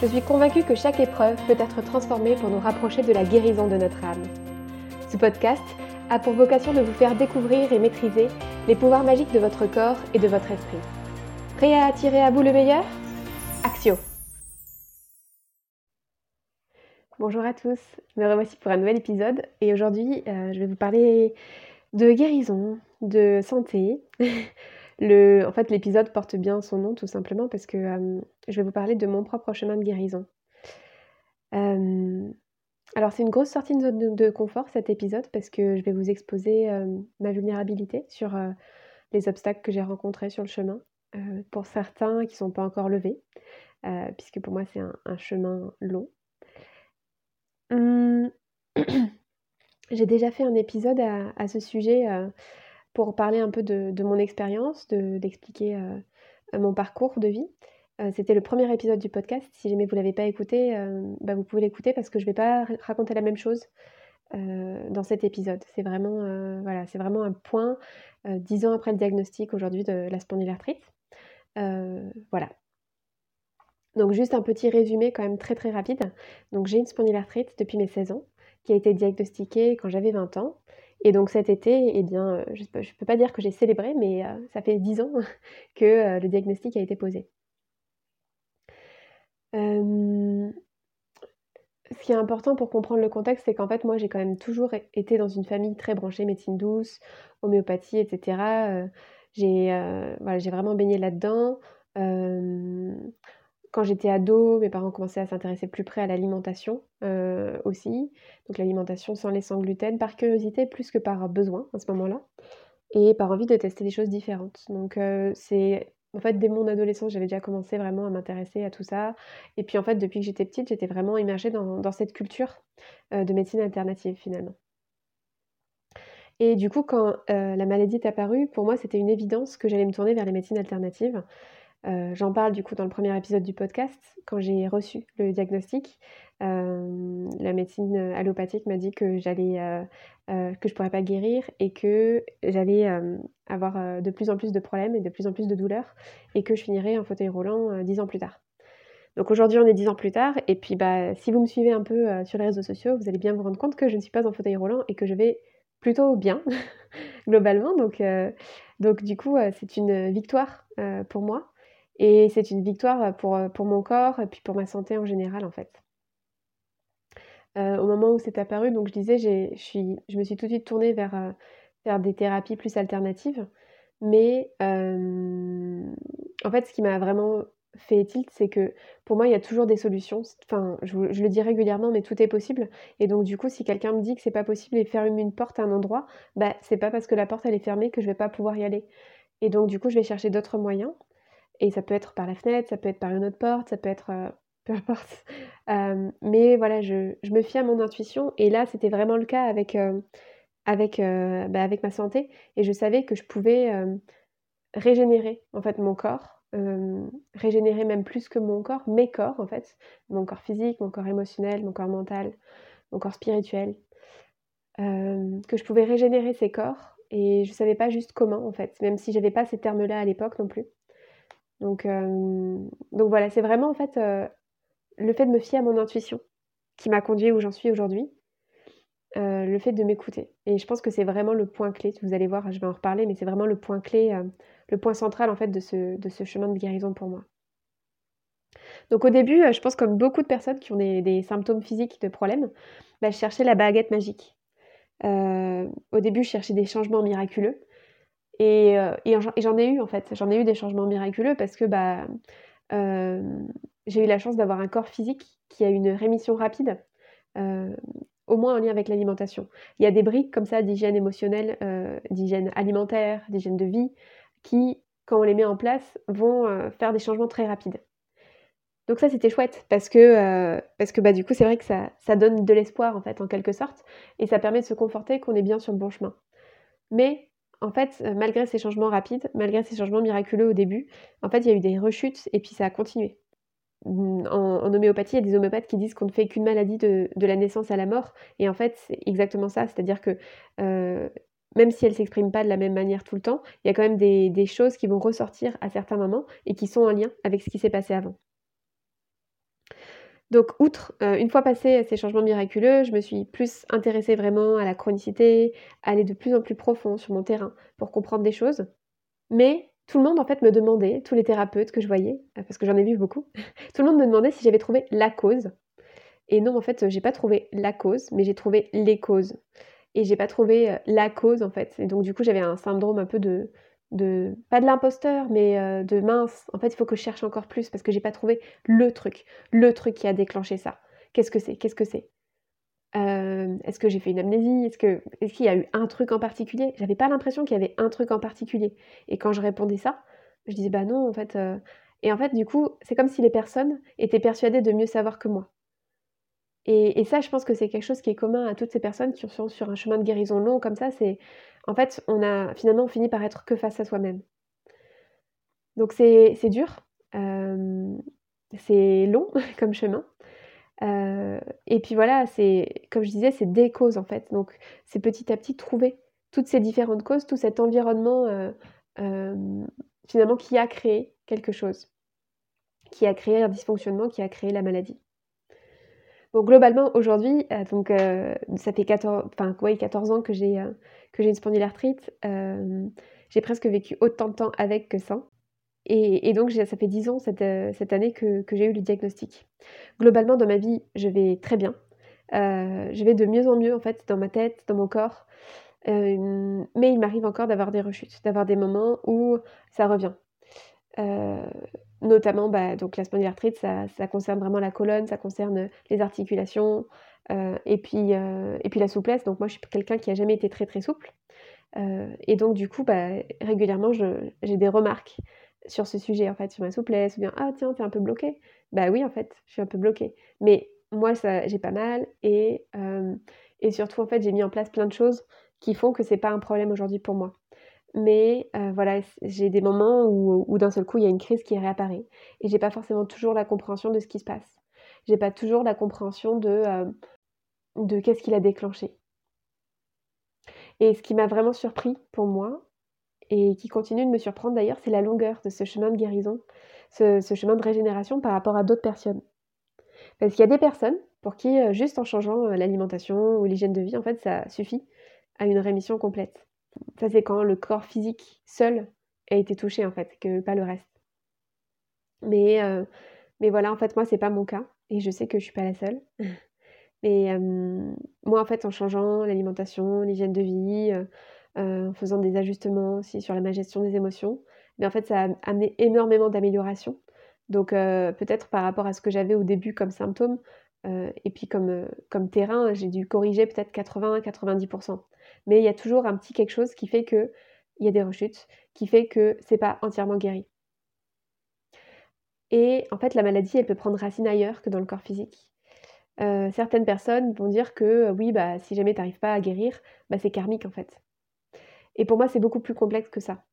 Je suis convaincue que chaque épreuve peut être transformée pour nous rapprocher de la guérison de notre âme. Ce podcast a pour vocation de vous faire découvrir et maîtriser les pouvoirs magiques de votre corps et de votre esprit. Prêt à attirer à vous le meilleur? Axio Bonjour à tous, me revoici pour un nouvel épisode et aujourd'hui euh, je vais vous parler de guérison, de santé, en fait, l'épisode porte bien son nom tout simplement parce que euh, je vais vous parler de mon propre chemin de guérison. Euh, alors c'est une grosse sortie de zone de, confort cet épisode parce que je vais vous exposer euh, ma vulnérabilité sur les obstacles que j'ai rencontrés sur le chemin. pour certains qui ne sont pas encore levés, puisque pour moi c'est un, chemin long. Hum, j'ai déjà fait un épisode à ce sujet pour parler un peu de, mon expérience, d'expliquer euh, mon parcours de vie. Euh, c'était le premier épisode du podcast. Si jamais vous ne l'avez pas écouté, euh, bah, vous pouvez l'écouter parce que je ne vais pas raconter la même chose dans cet épisode. C'est vraiment, voilà, vraiment un point dix ans après le diagnostic aujourd'hui de la spondylarthrite. voilà. Donc juste un petit résumé quand même très très rapide. Donc j'ai une spondylarthrite depuis mes 16 ans qui a été diagnostiquée quand j'avais 20 ans. Et donc cet été, eh bien, euh, je ne peux pas dire que j'ai célébré, mais euh, ça fait dix ans que euh, le diagnostic a été posé. ce qui est important pour comprendre le contexte, c'est qu'en fait, moi, j'ai quand même toujours été dans une famille très branchée médecine douce, homéopathie, etc. j'ai vraiment baigné là-dedans quand j'étais ado, mes parents commençaient à s'intéresser plus près à l'alimentation euh, aussi. Donc l'alimentation sans lait, sans gluten, par curiosité plus que par besoin à ce moment-là. Et par envie de tester des choses différentes. Donc euh, c'est... En fait, dès mon adolescence, j'avais déjà commencé vraiment à m'intéresser à tout ça. Et puis en fait, depuis que j'étais petite, j'étais vraiment immergée dans, cette culture euh, de médecine alternative finalement. Et du coup, quand la maladie est apparue, pour moi, c'était une évidence que j'allais me tourner vers les médecines alternatives. Euh, j'en parle du coup dans le premier épisode du podcast. Quand j'ai reçu le diagnostic, euh, la médecine allopathique m'a dit que j'allais, euh, que je pourrais pas guérir et que j'allais avoir de plus en plus de problèmes et de plus en plus de douleurs et que je finirais en fauteuil roulant dix ans plus tard. Donc aujourd'hui on est dix ans plus tard et puis bah si vous me suivez un peu sur les réseaux sociaux, vous allez bien vous rendre compte que je ne suis pas en fauteuil roulant et que je vais plutôt bien globalement. Donc, donc du coup c'est une victoire pour moi et c'est une victoire pour, euh, pour mon corps et puis pour ma santé en général en fait. Euh, au moment où c'est apparu, donc je disais, je, je me suis tout de suite tournée vers, euh, vers des thérapies plus alternatives. Mais en fait, ce qui m'a vraiment fait tilt, c'est que pour moi, il y a toujours des solutions. Enfin, je, le dis régulièrement, mais tout est possible. Et donc, du coup, si quelqu'un me dit que c'est pas possible et faire une porte à un endroit, bah, c'est pas parce que la porte elle est fermée que je vais pas pouvoir y aller. Et donc, du coup, je vais chercher d'autres moyens. Et ça peut être par la fenêtre, ça peut être par une autre porte, ça peut être... Euh, peu importe. Euh, mais voilà, je, me fie à mon intuition. Et là, c'était vraiment le cas avec, euh, bah, avec ma santé. Et je savais que je pouvais régénérer en fait mon corps. régénérer même plus que mon corps, mes corps en fait. Mon corps physique, mon corps émotionnel, mon corps mental, mon corps spirituel. que je pouvais régénérer ces corps. Et je savais pas juste comment en fait. Même si j'avais pas ces termes-là à l'époque non plus. Donc, euh, donc voilà, c'est vraiment en fait euh, le fait de me fier à mon intuition qui m'a conduit où j'en suis aujourd'hui. Euh, le fait de m'écouter. Et je pense que c'est vraiment le point clé. Vous allez voir, je vais en reparler, mais c'est vraiment le point clé, le point central en fait de ce, de ce, chemin de guérison pour moi. Donc au début, je pense comme beaucoup de personnes qui ont des, symptômes physiques de problèmes, bah, je cherchais la baguette magique. au début, je cherchais des changements miraculeux. Euh, et, j'en ai eu en fait, j'en ai eu des changements miraculeux parce que bah, euh, j'ai eu la chance d'avoir un corps physique qui a une rémission rapide, euh, au moins en lien avec l'alimentation. Il y a des briques comme ça d'hygiène émotionnelle, d'hygiène alimentaire, d'hygiène de vie, qui, quand on les met en place, vont faire des changements très rapides. Donc ça, c'était chouette parce que, parce que bah, du coup, c'est vrai que ça, ça donne de l'espoir, en fait, en quelque sorte, et ça permet de se conforter qu'on est bien sur le bon chemin. Mais en fait, malgré ces changements rapides, malgré ces changements miraculeux au début, en fait, il y a eu des rechutes et puis ça a continué. Mmh, en, homéopathie, il y a des homéopathes qui disent qu'on ne fait qu'une maladie de, la naissance à la mort. Et en fait, c'est exactement ça. C'est-à-dire que euh, même si elle ne s'exprime pas de la même manière tout le temps, il y a quand même des, choses qui vont ressortir à certains moments et qui sont en lien avec ce qui s'est passé avant. Donc, outre, euh, une fois passé ces changements miraculeux, je me suis plus intéressée vraiment à la chronicité, à aller de plus en plus profond sur mon terrain pour comprendre des choses. Mais tout le monde en fait me demandait, tous les thérapeutes que je voyais, euh, parce que j'en ai vu beaucoup, tout le monde me demandait si j'avais trouvé la cause. Et non, en fait, j'ai pas trouvé la cause, mais j'ai trouvé les causes. Et j'ai pas trouvé euh, la cause en fait. Et donc du coup, j'avais un syndrome un peu de, pas de l'imposteur, mais euh, de mince. En fait, il faut que je cherche encore plus parce que j'ai pas trouvé le truc, le truc qui a déclenché ça. Qu'est-ce que c'est? Qu'est-ce que c'est? Est-ce que j'ai fait une amnésie? Est-ce que est-ce qu'il y a eu un truc en particulier? J'avais pas l'impression qu'il y avait un truc en particulier. Et quand je répondais ça, je disais bah non en fait. Et en fait du coup c'est comme si les personnes étaient persuadées de mieux savoir que moi. Et, ça je pense que c'est quelque chose qui est commun à toutes ces personnes qui sont sur un chemin de guérison long comme ça. C'est en fait on a finalement fini par être que face à soi-même. Donc c'est dur, c'est long comme chemin. Euh, et puis voilà, c'est comme je disais, c'est des causes en fait. Donc c'est petit à petit trouver toutes ces différentes causes, tout cet environnement euh, euh, finalement qui a créé quelque chose, qui a créé un dysfonctionnement, qui a créé la maladie. Globalement aujourd'hui, donc ça fait 14, enfin, 14 ans que j'ai que j'ai une spondylarthrite. j'ai presque vécu autant de temps avec que sans. Et, donc, ça fait 10 ans cette, euh, cette année que, j'ai eu le diagnostic. Globalement, dans ma vie, je vais très bien. Euh, je vais de mieux en mieux, en fait, dans ma tête, dans mon corps. Euh, mais il m'arrive encore d'avoir des rechutes, d'avoir des moments où ça revient. Notamment, bah, donc la spondylarthrite, ça, ça, concerne vraiment la colonne, ça concerne les articulations et, puis, et puis la souplesse. Donc moi, je suis quelqu'un qui a jamais été très très souple. et donc, du coup, bah, régulièrement, j'ai des remarques sur ce sujet, en fait, sur ma souplesse, ou bien ah tiens, t'es un peu bloqué. Bah oui, en fait, je suis un peu bloquée. Mais moi, j'ai pas mal, et, et surtout, en fait, j'ai mis en place plein de choses qui font que c'est pas un problème aujourd'hui pour moi. Mais voilà, j'ai des moments où, d'un seul coup, il y a une crise qui réapparaît, et j'ai pas forcément toujours la compréhension de ce qui se passe. J'ai pas toujours la compréhension de, de qu'est-ce qui l'a déclenché. Et ce qui m'a vraiment surpris pour moi, et qui continue de me surprendre d'ailleurs, c'est la longueur de ce chemin de guérison, ce, chemin de régénération par rapport à d'autres personnes. Parce qu'il y a des personnes pour qui, euh, juste en changeant euh, l'alimentation ou l'hygiène de vie, en fait, ça suffit à une rémission complète. Ça, c'est quand le corps physique seul a été touché, en fait, que pas le reste. Mais, euh, mais voilà, en fait, moi, c'est pas mon cas, et je sais que je suis pas la seule. Mais moi, en fait, en changeant l'alimentation, l'hygiène de vie, euh, en faisant des ajustements aussi sur la gestion des émotions. Mais en fait, ça a amené énormément d'améliorations. Donc euh, peut-être par rapport à ce que j'avais au début comme symptômes, euh, et puis comme, comme terrain, j'ai dû corriger peut-être 80-90%. Mais il y a toujours un petit quelque chose qui fait qu'il y a des rechutes, qui fait que c'est pas entièrement guéri. Et en fait, la maladie, elle peut prendre racine ailleurs que dans le corps physique. certaines personnes vont dire que oui, bah, si jamais tu n'arrives pas à guérir, bah, c'est karmique en fait. Et pour moi, c'est beaucoup plus complexe que ça.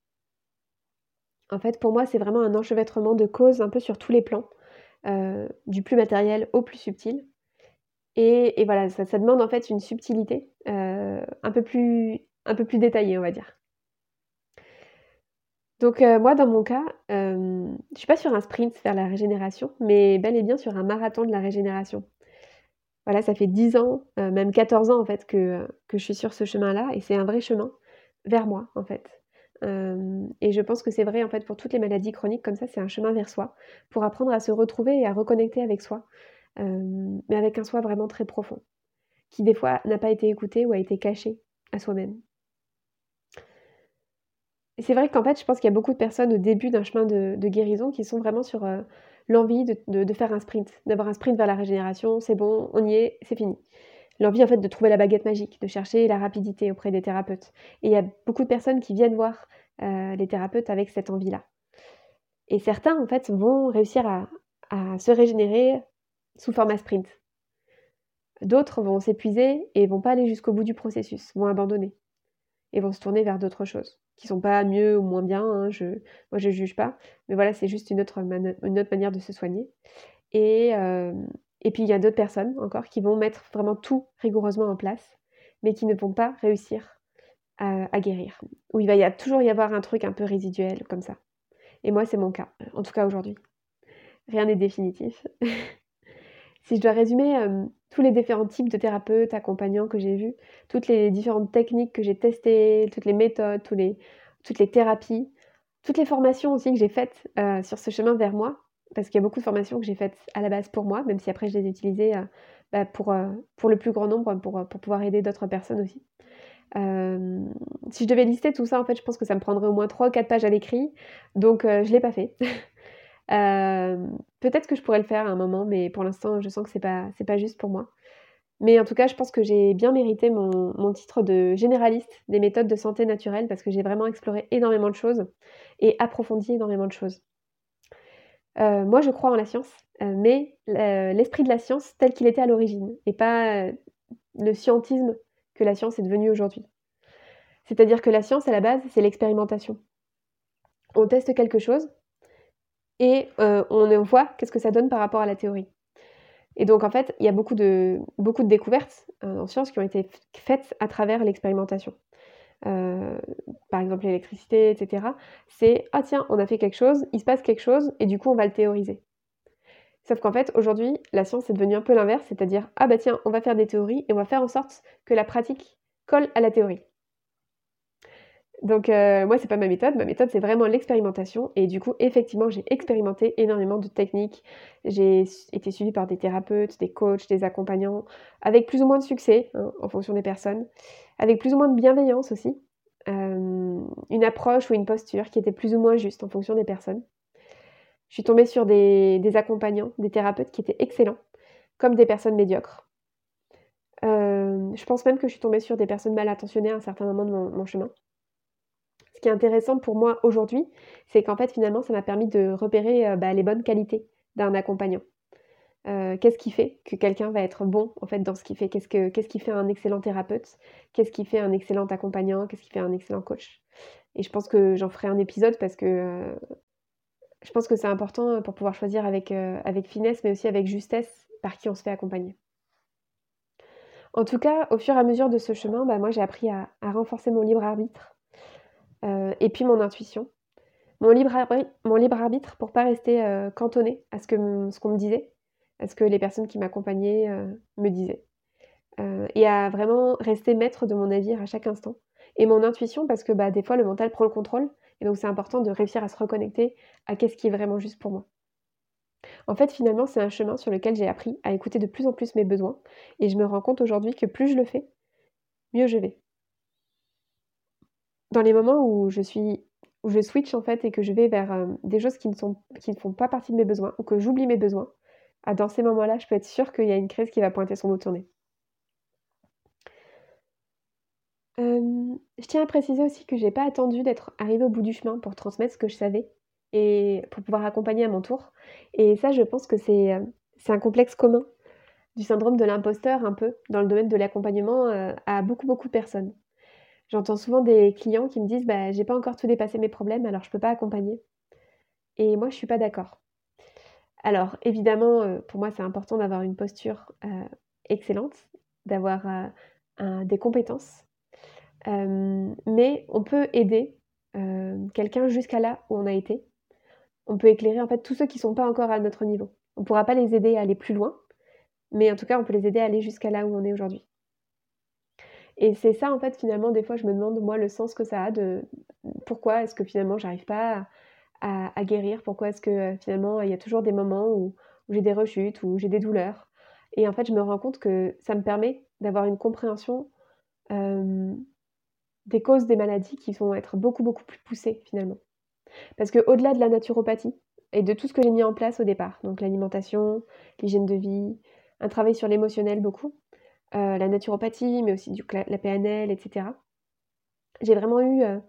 En fait, pour moi, c'est vraiment un enchevêtrement de causes un peu sur tous les plans, euh, du plus matériel au plus subtil. Et, voilà, ça, demande en fait une subtilité euh, un, peu plus, détaillée, on va dire. Donc euh, moi, dans mon cas, je ne suis pas sur un sprint vers la régénération, mais bel et bien sur un marathon de la régénération. Voilà, ça fait 10 ans, même 14 ans en fait, que, que je suis sur ce chemin-là, et c'est un vrai chemin vers moi, en fait. et je pense que c'est vrai en fait pour toutes les maladies chroniques comme ça, c'est un chemin vers soi pour apprendre à se retrouver et à reconnecter avec soi, mais avec un soi vraiment très profond, qui des fois n'a pas été écouté ou a été caché à soi-même. C'est vrai qu'en fait, je pense qu'il y a beaucoup de personnes au début d'un chemin de, guérison qui sont vraiment sur l'envie de, faire un sprint, d'avoir un sprint vers la régénération, c'est bon, on y est, c'est fini l'envie en fait de trouver la baguette magique, de chercher la rapidité auprès des thérapeutes. Et il y a beaucoup de personnes qui viennent voir euh, les thérapeutes avec cette envie-là. Et certains en fait vont réussir à se régénérer sous format sprint. D'autres vont s'épuiser et vont pas aller jusqu'au bout du processus, vont abandonner et vont se tourner vers d'autres choses qui sont pas mieux ou moins bien. Hein, je, moi, je juge pas, mais voilà, c'est juste une autre, manière de se soigner. Et, euh, et puis il y a d'autres personnes encore qui vont mettre vraiment tout rigoureusement en place, mais qui ne vont pas réussir à, guérir. Où il va y toujours y avoir un truc un peu résiduel comme ça. Et moi, c'est mon cas, en tout cas aujourd'hui. Rien n'est définitif. si je dois résumer euh, tous les différents types de thérapeutes, accompagnants que j'ai vus, toutes les différentes techniques que j'ai testées, toutes les méthodes, toutes les thérapies, toutes les formations aussi que j'ai faites euh, sur ce chemin vers moi, parce qu'il y a beaucoup de formations que j'ai faites à la base pour moi, même si après je les ai utilisées euh, bah, pour, le plus grand nombre, pour, pour pouvoir aider d'autres personnes aussi. si je devais lister tout ça, en fait, je pense que ça me prendrait au moins 3 ou 4 pages à l'écrit, donc je ne l'ai pas fait. peut-être que je pourrais le faire à un moment, mais pour l'instant, je sens que c'est pas, c'est pas juste pour moi. Mais en tout cas, je pense que j'ai bien mérité mon, mon, titre de généraliste des méthodes de santé naturelle parce que j'ai vraiment exploré énormément de choses et approfondi énormément de choses. Euh, moi, je crois en la science, euh, mais l'esprit de la science tel qu'il était à l'origine et pas le scientisme que la science est devenue aujourd'hui. C'est-à-dire que la science, à la base, c'est l'expérimentation. On teste quelque chose, et euh, on voit qu'est-ce que ça donne par rapport à la théorie. Et donc en fait, il y a beaucoup de, découvertes euh, en sciences qui ont été faites à travers l'expérimentation. Euh, par exemple l'électricité, etc. C'est ah tiens, on a fait quelque chose, il se passe quelque chose, et du coup on va le théoriser. Sauf qu'en fait, aujourd'hui, la science est devenue un peu l'inverse, c'est-à-dire ah bah tiens, on va faire des théories et on va faire en sorte que la pratique colle à la théorie. Donc euh, moi, c'est pas ma méthode. Ma méthode, c'est vraiment l'expérimentation. Et du coup, effectivement, j'ai expérimenté énormément de techniques. J'ai été suivie par des thérapeutes, des coachs, des accompagnants, avec plus ou moins de succès hein, en fonction des personnes, avec plus ou moins de bienveillance aussi. Euh, une approche ou une posture qui était plus ou moins juste en fonction des personnes. Je suis tombée sur des, accompagnants, des thérapeutes qui étaient excellents, comme des personnes médiocres. Euh, je pense même que je suis tombée sur des personnes mal intentionnées à un certain moment de mon chemin. Ce qui est intéressant pour moi aujourd'hui, c'est qu'en fait, finalement, ça m'a permis de repérer euh, bah, les bonnes qualités d'un accompagnant. Euh, qu'est-ce qui fait que quelqu'un va être bon en fait dans ce qu'il fait? Qu'est-ce, qui fait un excellent thérapeute? Qu'est-ce qui fait un excellent accompagnant? Qu'est-ce qui fait un excellent coach? Et je pense que j'en ferai un épisode parce que euh, je pense que c'est important pour pouvoir choisir avec, finesse, mais aussi avec justesse par qui on se fait accompagner. En tout cas, au fur et à mesure de ce chemin, bah, moi j'ai appris à renforcer mon libre arbitre, euh, et puis mon intuition. Mon libre, arbitre, mon libre pour pas rester euh, cantonné à ce qu'on ce me disait, à ce que les personnes qui m'accompagnaient euh, me disaient. et à vraiment rester maître de mon navire à chaque instant. Et mon intuition, parce que bah, des fois, le mental prend le contrôle. Et donc, c'est important de réussir à se reconnecter à qu'est-ce qui est vraiment juste pour moi. En fait, finalement, c'est un chemin sur lequel j'ai appris à écouter de plus en plus mes besoins. Et je me rends compte aujourd'hui que plus je le fais, mieux je vais dans les moments où je suis où je switch en fait et que je vais vers euh, des choses qui ne, sont, qui ne font pas partie de mes besoins ou que j'oublie mes besoins, ah, dans ces moments-là, je peux être sûre qu'il y a une crise qui va pointer son bout de je tiens à préciser aussi que j'ai pas attendu d'être arrivée au bout du chemin pour transmettre ce que je savais et pour pouvoir accompagner à mon tour. Et ça, je pense que c'est euh, un complexe commun du syndrome de l'imposteur un peu dans le domaine de l'accompagnement euh, à beaucoup beaucoup de personnes. J'entends souvent des clients qui me disent bah, j'ai pas encore tout dépassé mes problèmes, alors je peux pas accompagner. Et moi, je suis pas d'accord. Alors, évidemment, euh, pour moi, c'est important d'avoir une posture euh, excellente, d'avoir euh, des compétences. mais on peut aider quelqu'un jusqu'à là où on a été. On peut éclairer en fait tous ceux qui ne sont pas encore à notre niveau. On ne pourra pas les aider à aller plus loin, mais en tout cas, on peut les aider à aller jusqu'à là où on est aujourd'hui. Et c'est ça, en fait, finalement, des fois, je me demande, moi, le sens que ça a de pourquoi est-ce que finalement, j'arrive pas à, guérir, pourquoi est-ce que euh, finalement, il y a toujours des moments où, j'ai des rechutes, où j'ai des douleurs? Et en fait, je me rends compte que ça me permet d'avoir une compréhension des causes des maladies qui vont être beaucoup, beaucoup plus poussées, finalement. Parce qu'au-delà de la naturopathie et de tout ce que j'ai mis en place au départ, donc l'alimentation, l'hygiène de vie, un travail sur l'émotionnel beaucoup, euh, la naturopathie, mais aussi du, la PNL, etc. J'ai vraiment eu, euh,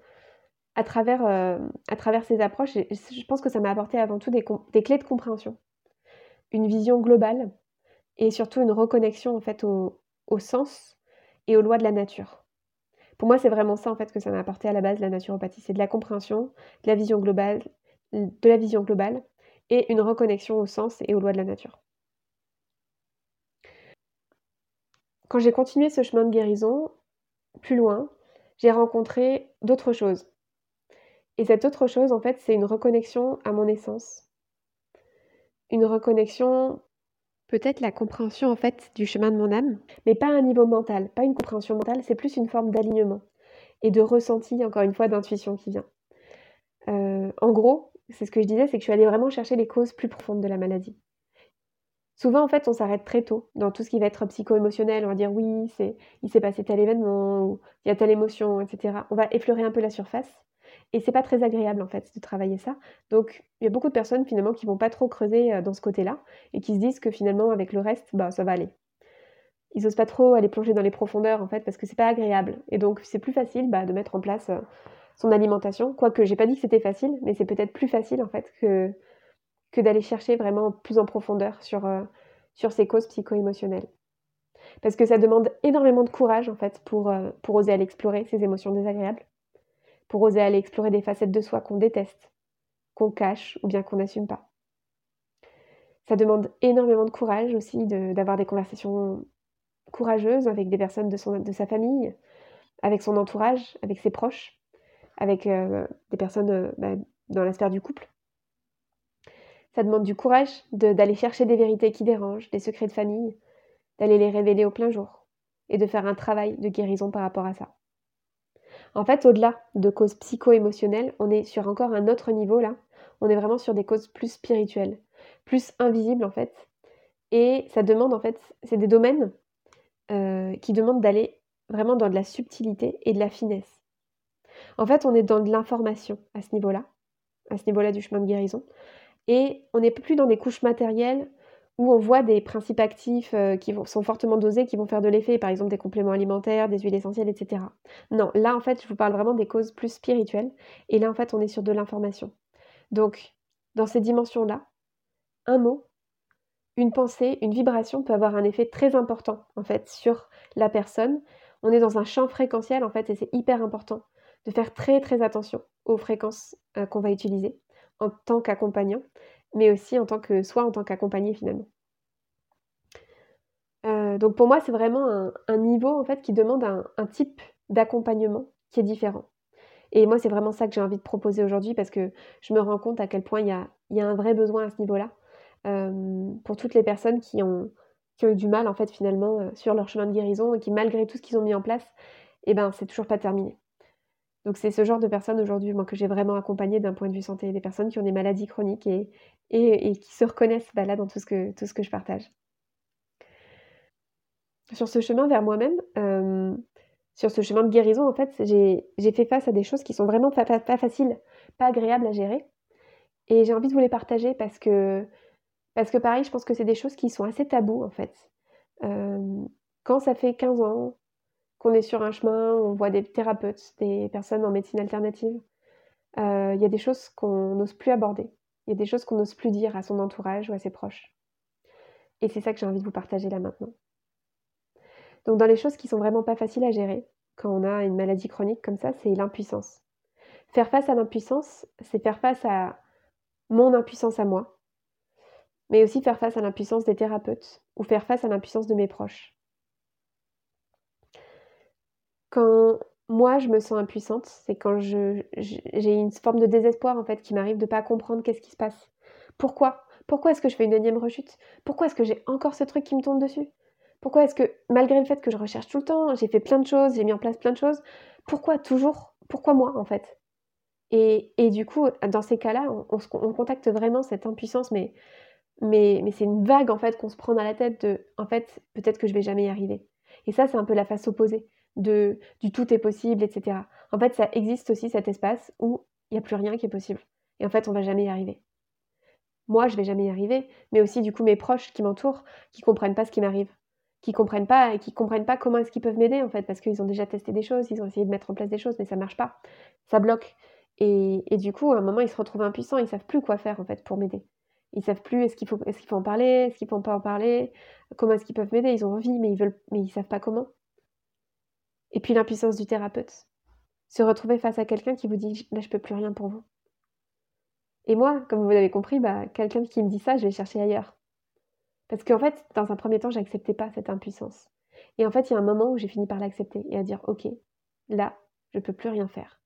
à, travers, euh, à travers ces approches, je pense que ça m'a apporté avant tout des, clés de compréhension. une vision globale et surtout une reconnexion en fait au, au sens et aux lois de la nature. Pour moi, c'est vraiment ça en fait que ça m'a apporté à la base la naturopathie, c'est de la compréhension, de la vision globale, de la vision globale et une reconnexion au sens et aux lois de la nature. Quand j'ai continué ce chemin de guérison, plus loin, j'ai rencontré d'autres choses. Et cette autre chose, en fait, c'est une reconnexion à mon essence. Une reconnexion, peut-être la compréhension, en fait, du chemin de mon âme, mais pas à un niveau mental, pas une compréhension mentale, c'est plus une forme d'alignement et de ressenti, encore une fois, d'intuition qui vient. Euh, en gros, c'est ce que je disais, c'est que je suis allée vraiment chercher les causes plus profondes de la maladie. Souvent, en fait, on s'arrête très tôt dans tout ce qui va être psycho-émotionnel. On va dire oui, c'est, il s'est passé tel événement, il y a telle émotion, etc. On va effleurer un peu la surface. Et c'est pas très agréable, en fait, de travailler ça. Donc, il y a beaucoup de personnes, finalement, qui vont pas trop creuser euh, dans ce côté-là et qui se disent que finalement, avec le reste, bah, ça va aller. Ils osent pas trop aller plonger dans les profondeurs, en fait, parce que c'est pas agréable. Et donc, c'est plus facile bah, de mettre en place euh, son alimentation. Quoique, j'ai pas dit que c'était facile, mais c'est peut-être plus facile, en fait, que que d'aller chercher vraiment plus en profondeur sur, euh, sur ces causes psycho-émotionnelles. Parce que ça demande énormément de courage, en fait, pour, euh, pour oser aller explorer ces émotions désagréables, pour oser aller explorer des facettes de soi qu'on déteste, qu'on cache ou bien qu'on n'assume pas. Ça demande énormément de courage aussi d'avoir des conversations courageuses avec des personnes de, son, de sa famille, avec son entourage, avec ses proches, avec euh, des personnes bah, dans la sphère du couple. Ça demande du courage d'aller chercher des vérités qui dérangent, des secrets de famille, d'aller les révéler au plein jour et de faire un travail de guérison par rapport à ça. En fait, au-delà de causes psycho-émotionnelles, on est sur encore un autre niveau là. On est vraiment sur des causes plus spirituelles, plus invisibles en fait. Et ça demande en fait, c'est des domaines euh, qui demandent d'aller vraiment dans de la subtilité et de la finesse. En fait, on est dans de l'information à ce niveau-là, à ce niveau-là du chemin de guérison. Et on n'est plus dans des couches matérielles où on voit des principes actifs euh, qui sont fortement dosés, qui vont faire de l'effet, par exemple des compléments alimentaires, des huiles essentielles, etc. Non, là en fait, je vous parle vraiment des causes plus spirituelles. Et là en fait, on est sur de l'information. Donc, dans ces dimensions-là, un mot, une pensée, une vibration peut avoir un effet très important en fait sur la personne. On est dans un champ fréquentiel en fait et c'est hyper important de faire très très attention aux fréquences euh, qu'on va utiliser en tant qu'accompagnant, mais aussi en tant que soi en tant qu'accompagné finalement. Euh, donc pour moi, c'est vraiment un, niveau en fait qui demande un, type d'accompagnement qui est différent. Et moi, c'est vraiment ça que j'ai envie de proposer aujourd'hui parce que je me rends compte à quel point il y a, un vrai besoin à ce niveau-là euh, pour toutes les personnes qui ont, eu du mal en fait finalement euh, sur leur chemin de guérison et qui malgré tout ce qu'ils ont mis en place, eh ben c'est toujours pas terminé. Donc c'est ce genre de personnes aujourd'hui, moi, que j'ai vraiment accompagné d'un point de vue santé, des personnes qui ont des maladies chroniques et, qui se reconnaissent bah, là dans tout ce, que, tout ce que je partage. Sur ce chemin vers moi-même, euh, sur ce chemin de guérison, en fait, j'ai fait face à des choses qui sont vraiment pas, faciles, pas agréables à gérer. Et j'ai envie de vous les partager parce que, parce que pareil, je pense que c'est des choses qui sont assez tabous, en fait. Euh, quand ça fait 15 ans, qu'on est sur un chemin, on voit des thérapeutes, des personnes en médecine alternative. Euh, il y a des choses qu'on n'ose plus aborder. Il y a des choses qu'on n'ose plus dire à son entourage ou à ses proches. Et c'est ça que j'ai envie de vous partager là maintenant. Donc dans les choses qui sont vraiment pas faciles à gérer quand on a une maladie chronique comme ça, c'est l'impuissance. Faire face à l'impuissance, c'est faire face à mon impuissance à moi, mais aussi faire face à l'impuissance des thérapeutes ou faire face à l'impuissance de mes proches. Quand moi je me sens impuissante, c'est quand j'ai une forme de désespoir en fait qui m'arrive de pas comprendre qu'est-ce qui se passe. Pourquoi? Pourquoi est-ce que je fais une énième rechute? Pourquoi est-ce que j'ai encore ce truc qui me tombe dessus? Pourquoi est-ce que malgré le fait que je recherche tout le temps, j'ai fait plein de choses, j'ai mis en place plein de choses, pourquoi toujours pourquoi moi en fait? Et et du coup, dans ces cas-là, on on contacte vraiment cette impuissance mais mais mais c'est une vague en fait qu'on se prend dans la tête de en fait, peut-être que je vais jamais y arriver. Et ça, c'est un peu la face opposée de, du tout est possible, etc. En fait, ça existe aussi cet espace où il n'y a plus rien qui est possible. Et en fait, on va jamais y arriver. Moi, je vais jamais y arriver, mais aussi du coup mes proches qui m'entourent, qui comprennent pas ce qui m'arrive, qui comprennent pas et qui comprennent pas comment est-ce qu'ils peuvent m'aider en fait, parce qu'ils ont déjà testé des choses, ils ont essayé de mettre en place des choses, mais ça marche pas, ça bloque. Et, du coup, à un moment, ils se retrouvent impuissants, ils savent plus quoi faire en fait pour m'aider. Ils savent plus est-ce qu'il faut, est-ce en parler, est-ce qu'il faut pas en parler, comment est-ce qu'ils peuvent m'aider. Ils ont envie, mais ils veulent, mais ils savent pas comment. Et puis l'impuissance du thérapeute. Se retrouver face à quelqu'un qui vous dit là je peux plus rien pour vous. Et moi, comme vous l'avez compris, bah, quelqu'un qui me dit ça, je vais chercher ailleurs. Parce qu'en fait, dans un premier temps, j'acceptais pas cette impuissance. Et en fait, il y a un moment où j'ai fini par l'accepter et à dire ok, là, je peux plus rien faire.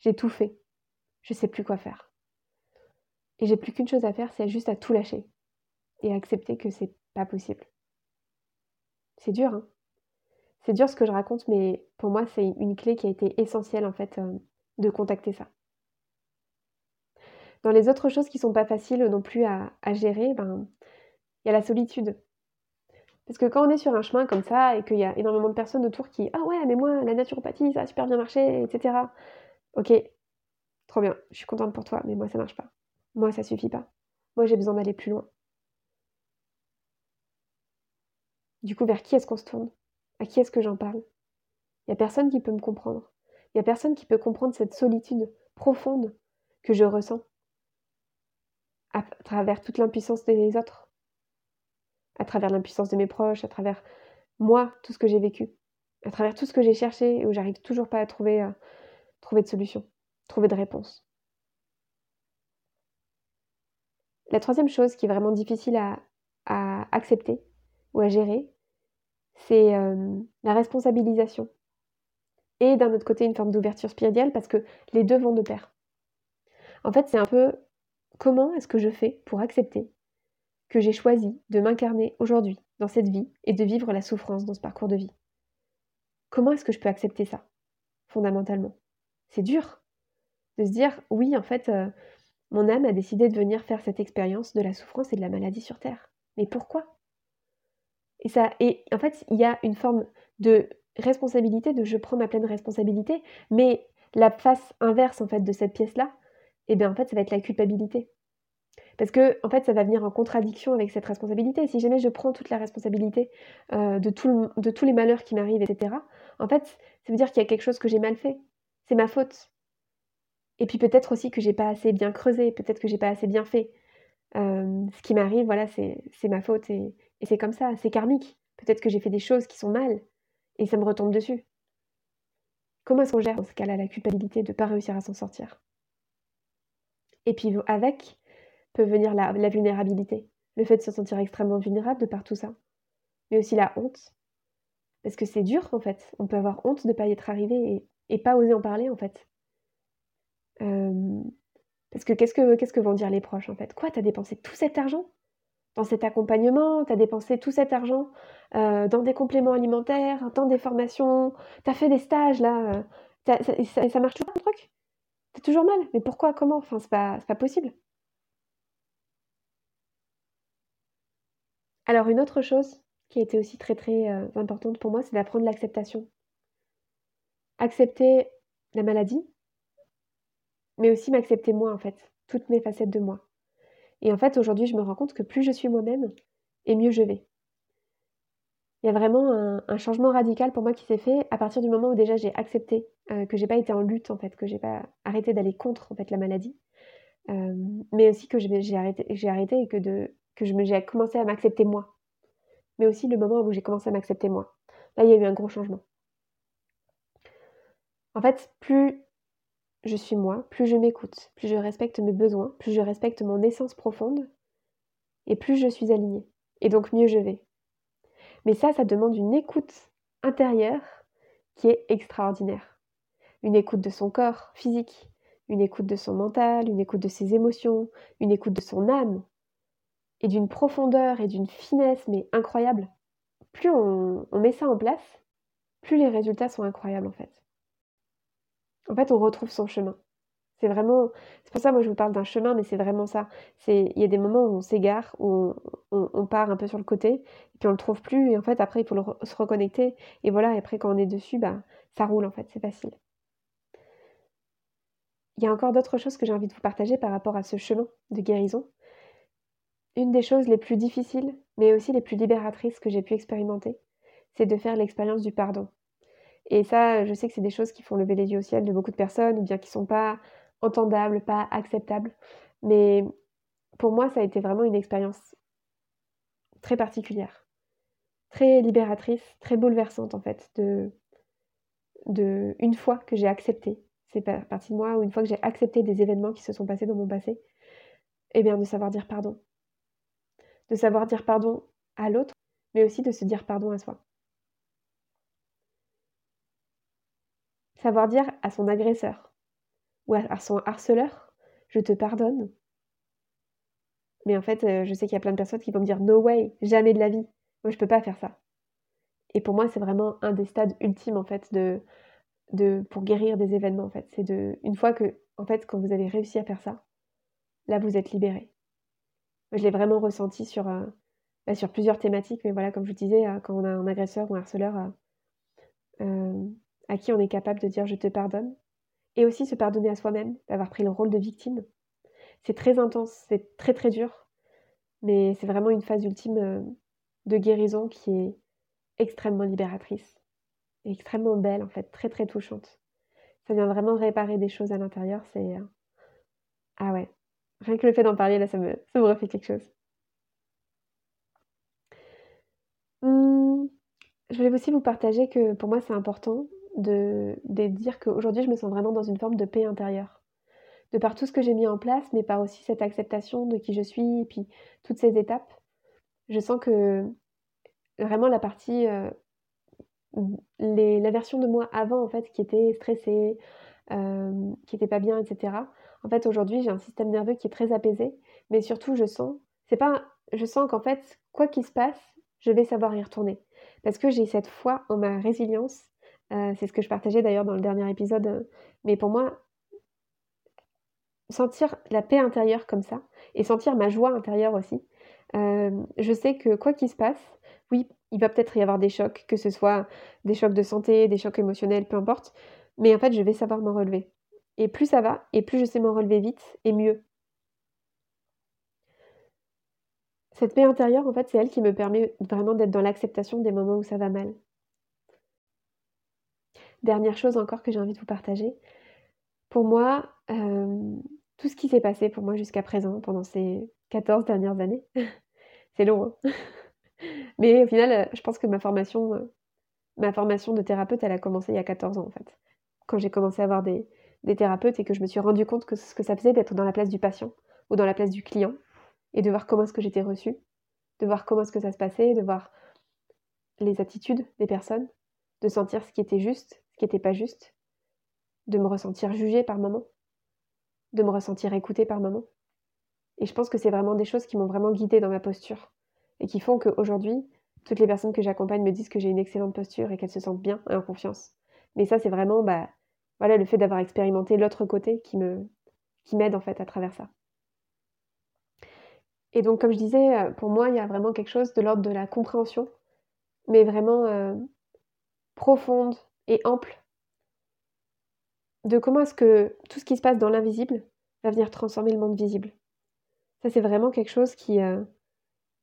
J'ai tout fait. Je sais plus quoi faire. Et j'ai plus qu'une chose à faire, c'est juste à tout lâcher et accepter que c'est pas possible. C'est dur, hein C'est dur ce que je raconte, mais pour moi, c'est une clé qui a été essentielle en fait euh, de contacter ça. Dans les autres choses qui sont pas faciles non plus à, gérer, ben il y a la solitude. Parce que quand on est sur un chemin comme ça et qu'il y a énormément de personnes autour qui Ah ouais, mais moi, la naturopathie, ça a super bien marché, etc. Ok, trop bien, je suis contente pour toi, mais moi, ça marche pas. Moi, ça suffit pas. Moi, j'ai besoin d'aller plus loin. Du coup, vers qui est-ce qu'on se tourne? À qui est-ce que j'en parle? Il n'y a personne qui peut me comprendre. Il n'y a personne qui peut comprendre cette solitude profonde que je ressens à travers toute l'impuissance des autres, à travers l'impuissance de mes proches, à travers moi, tout ce que j'ai vécu, à travers tout ce que j'ai cherché et où j'arrive toujours pas à trouver, euh, trouver de solution, trouver de réponse. La troisième chose qui est vraiment difficile à, accepter ou à gérer, c'est euh, la responsabilisation. Et d'un autre côté, une forme d'ouverture spirituelle parce que les deux vont de pair. En fait, c'est un peu comment est-ce que je fais pour accepter que j'ai choisi de m'incarner aujourd'hui dans cette vie et de vivre la souffrance dans ce parcours de vie? Comment est-ce que je peux accepter ça, fondamentalement? C'est dur de se dire, oui, en fait, euh, mon âme a décidé de venir faire cette expérience de la souffrance et de la maladie sur Terre. Mais pourquoi? Et ça, et en fait, il y a une forme de responsabilité, de je prends ma pleine responsabilité, mais la face inverse en fait de cette pièce-là, eh bien en fait, ça va être la culpabilité. Parce que en fait, ça va venir en contradiction avec cette responsabilité. Si jamais je prends toute la responsabilité euh, de, tous les malheurs qui m'arrivent, etc., en fait, ça veut dire qu'il y a quelque chose que j'ai mal fait. C'est ma faute. Et puis peut-être aussi que j'ai pas assez bien creusé, peut-être que j'ai pas assez bien fait. ce qui m'arrive, voilà, c'est ma faute c'est comme ça, c'est karmique. Peut-être que j'ai fait des choses qui sont mal et ça me retombe dessus. Comment est-ce qu'on gère dans ce cas-là la culpabilité de ne pas réussir à s'en sortir? Et puis avec peut venir la, vulnérabilité, le fait de se sentir extrêmement vulnérable de par tout ça, mais aussi la honte. Parce que c'est dur en fait, on peut avoir honte de ne pas y être arrivé et, et pas oser en parler en fait. Parce que qu'est-ce que qu'est-ce que vont dire les proches en fait? Quoi, t'as dépensé tout cet argent? Dans cet accompagnement, t'as dépensé tout cet argent dans des compléments alimentaires, dans des formations, t'as fait des stages là, ça, ça, marche toujours le truc? T'as toujours mal, mais pourquoi? Comment? Enfin, c'est pas, pas possible. Alors une autre chose qui a été aussi très très importante pour moi, c'est d'apprendre l'acceptation. Accepter la maladie, mais aussi m'accepter moi en fait, toutes mes facettes de moi. Et en fait, aujourd'hui, je me rends compte que plus je suis moi-même, et mieux je vais. Il y a vraiment un, changement radical pour moi qui s'est fait à partir du moment où déjà j'ai accepté euh, que j'ai pas été en lutte en fait, que j'ai pas arrêté d'aller contre en fait la maladie, euh, mais aussi que j'ai arrêté, arrêté et que de que je j'ai commencé à m'accepter moi. Mais aussi le moment où j'ai commencé à m'accepter moi. Là, il y a eu un gros changement. En fait, plus je suis moi, plus je m'écoute, plus je respecte mes besoins, plus je respecte mon essence profonde, et plus je suis alignée. Et donc mieux je vais. Mais ça, ça demande une écoute intérieure qui est extraordinaire. Une écoute de son corps physique, une écoute de son mental, une écoute de ses émotions, une écoute de son âme, et d'une profondeur et d'une finesse, mais incroyable. Plus on, on met ça en place, plus les résultats sont incroyables en fait en fait, on retrouve son chemin. C'est vraiment, c'est pour ça moi je vous parle d'un chemin, mais c'est vraiment ça. Il y a des moments où on s'égare, où on, part un peu sur le côté, et puis on le trouve plus, et en fait après il faut se reconnecter, et voilà. Et après quand on est dessus, bah ça roule en fait, c'est facile. Il y a encore d'autres choses que j'ai envie de vous partager par rapport à ce chemin de guérison. Une des choses les plus difficiles, mais aussi les plus libératrices que j'ai pu expérimenter, c'est de faire l'expérience du pardon. Et ça, je sais que c'est des choses qui font lever les yeux au ciel de beaucoup de personnes, ou bien qui sont pas entendables, pas acceptables. Mais pour moi, ça a été vraiment une expérience très particulière, très libératrice, très bouleversante en fait, de, une fois que j'ai accepté, c'est partie de moi, ou une fois que j'ai accepté des événements qui se sont passés dans mon passé, eh bien de savoir dire pardon. De savoir dire pardon à l'autre, mais aussi de se dire pardon à soi. Savoir dire à son agresseur ou à son harceleur, je te pardonne. Mais en fait, euh, je sais qu'il y a plein de personnes qui vont me dire no way, jamais de la vie. Moi, je peux pas faire ça. Et pour moi, c'est vraiment un des stades ultimes en fait de, de pour guérir des événements en fait. C'est de une fois que en fait quand vous avez réussi à faire ça, là vous êtes libéré. je l'ai vraiment ressenti sur euh, bah, sur plusieurs thématiques, mais voilà comme je vous disais, euh, quand on a un agresseur ou un harceleur à qui on est capable de dire je te pardonne, et aussi se pardonner à soi-même d'avoir pris le rôle de victime. C'est très intense, c'est très très dur, mais c'est vraiment une phase ultime euh, de guérison qui est extrêmement libératrice, et extrêmement belle en fait, très très touchante. Ça vient vraiment réparer des choses à l'intérieur, c'est... Euh, ah ouais, rien que le fait d'en parler là, ça me, ça me refait quelque chose. Mmh, je voulais aussi vous partager que pour moi c'est important de, dire qu'aujourd'hui, je me sens vraiment dans une forme de paix intérieure. De par tout ce que j'ai mis en place, mais par aussi cette acceptation de qui je suis, et puis toutes ces étapes, je sens que vraiment la partie, euh, la version de moi avant, en fait, qui était stressée, euh, qui était pas bien, etc. En fait, aujourd'hui, j'ai un système nerveux qui est très apaisé, mais surtout, je sens, c'est pas, je sens qu'en fait, quoi qu'il se passe, je vais savoir y retourner. Parce que j'ai cette foi en ma résilience euh, c'est ce que je partageais d'ailleurs dans le dernier épisode. Euh, mais pour moi, sentir la paix intérieure comme ça, et sentir ma joie intérieure aussi, euh, je sais que quoi qu'il se passe, oui, il va peut-être y avoir des chocs, que ce soit des chocs de santé, des chocs émotionnels, peu importe, mais en fait, je vais savoir m'en relever. Et plus ça va, et plus je sais m'en relever vite, et mieux. Cette paix intérieure, en fait, c'est elle qui me permet vraiment d'être dans l'acceptation des moments où ça va mal. Dernière chose encore que j'ai envie de vous partager. Pour moi, euh, tout ce qui s'est passé pour moi jusqu'à présent, pendant ces 14 dernières années, c'est long. Hein. Mais au final, je pense que ma formation, ma formation de thérapeute, elle a commencé il y a 14 ans en fait. Quand j'ai commencé à avoir des, des thérapeutes et que je me suis rendu compte que ce que ça faisait d'être dans la place du patient ou dans la place du client et de voir comment est-ce que j'étais reçue, de voir comment est-ce que ça se passait, de voir les attitudes des personnes, de sentir ce qui était juste, qui n'était pas juste, de me ressentir jugée par moment, de me ressentir écoutée par moment. Et je pense que c'est vraiment des choses qui m'ont vraiment guidée dans ma posture et qui font qu'aujourd'hui, toutes les personnes que j'accompagne me disent que j'ai une excellente posture et qu'elles se sentent bien et en confiance. Mais ça, c'est vraiment bah, voilà, le fait d'avoir expérimenté l'autre côté qui me qui m'aide en fait à travers ça. Et donc, comme je disais, euh, pour moi, il y a vraiment quelque chose de l'ordre de la compréhension, mais vraiment euh, profonde, et ample de comment est-ce que tout ce qui se passe dans l'invisible va venir transformer le monde visible. Ça, c'est vraiment quelque chose qui, euh,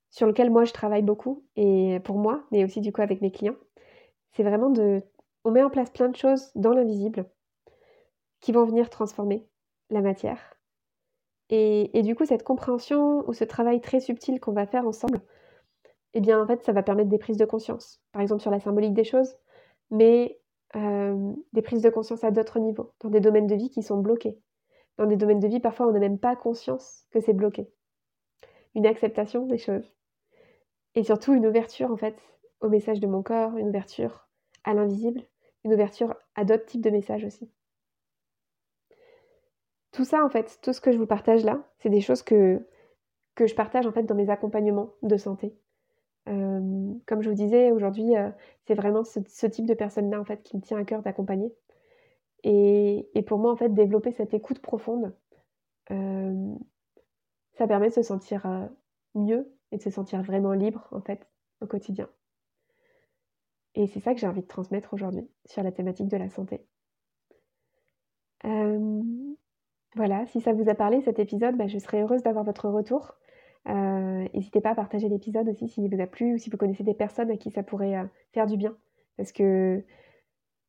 sur lequel moi je travaille beaucoup, et pour moi, mais aussi du coup avec mes clients. C'est vraiment de. On met en place plein de choses dans l'invisible qui vont venir transformer la matière. Et, et, du coup, cette compréhension ou ce travail très subtil qu'on va faire ensemble, eh bien, en fait, ça va permettre des prises de conscience. Par exemple, sur la symbolique des choses, mais euh, des prises de conscience à d'autres niveaux, dans des domaines de vie qui sont bloqués. Dans des domaines de vie, parfois, on n'a même pas conscience que c'est bloqué. Une acceptation des choses. Et surtout, une ouverture, en fait, au message de mon corps, une ouverture à l'invisible, une ouverture à d'autres types de messages aussi. Tout ça, en fait, tout ce que je vous partage là, c'est des choses que, que je partage, en fait, dans mes accompagnements de santé comme je vous disais, aujourd'hui, c'est vraiment ce, type de personne-là, en fait, qui me tient à cœur d'accompagner. Et, pour moi, en fait, développer cette écoute profonde, ça permet de se sentir mieux et de se sentir vraiment libre, en fait, au quotidien. Et c'est ça que j'ai envie de transmettre aujourd'hui sur la thématique de la santé. voilà, si ça vous a parlé cet épisode, bah, je serais heureuse d'avoir votre retour. Euh, n'hésitez pas à partager l'épisode aussi s'il vous a plu ou si vous connaissez des personnes à qui ça pourrait euh, faire du bien. Parce que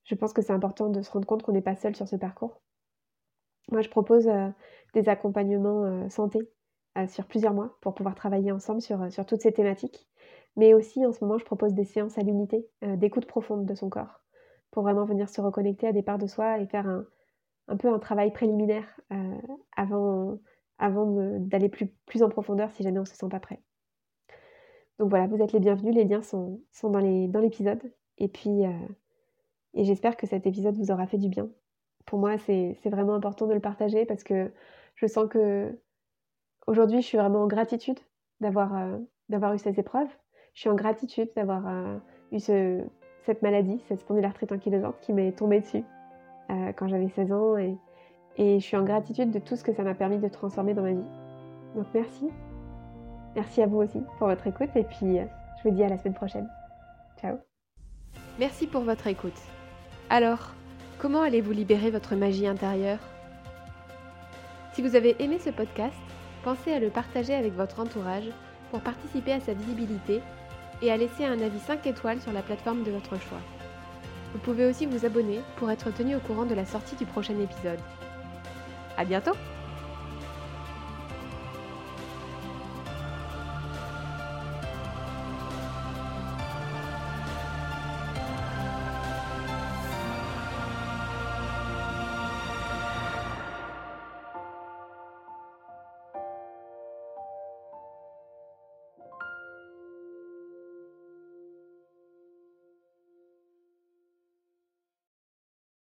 je pense que c'est important de se rendre compte qu'on n'est pas seul sur ce parcours. Moi, je propose euh, des accompagnements santé sur plusieurs mois pour pouvoir travailler ensemble sur, toutes ces thématiques. Mais aussi, en ce moment, je propose des séances à l'unité, d'écoute profonde de son corps, pour vraiment venir se reconnecter à des parts de soi et faire un peu un travail préliminaire avant, avant d'aller plus, en profondeur si jamais on ne se sent pas prêt. Donc voilà, vous êtes les bienvenus, les liens sont, dans l'épisode. et puis, et j'espère que cet épisode vous aura fait du bien. Pour moi, c'est vraiment important de le partager parce que je sens que aujourd'hui, je suis vraiment en gratitude d'avoir d'avoir eu ces épreuves. Je suis en gratitude d'avoir eu ce, cette maladie, cette spondylarthrite ankylosante qui m'est tombée dessus quand j'avais 16 ans et je suis en gratitude de tout ce que ça m'a permis de transformer dans ma vie. Donc merci. Merci à vous aussi pour votre écoute et puis je vous dis à la semaine prochaine. Ciao. Merci pour votre écoute. Alors, comment allez-vous libérer votre magie intérieure? Si vous avez aimé ce podcast, pensez à le partager avec votre entourage pour participer à sa visibilité et à laisser un avis 5 étoiles sur la plateforme de votre choix. Vous pouvez aussi vous abonner pour être tenu au courant de la sortie du prochain épisode. À bientôt!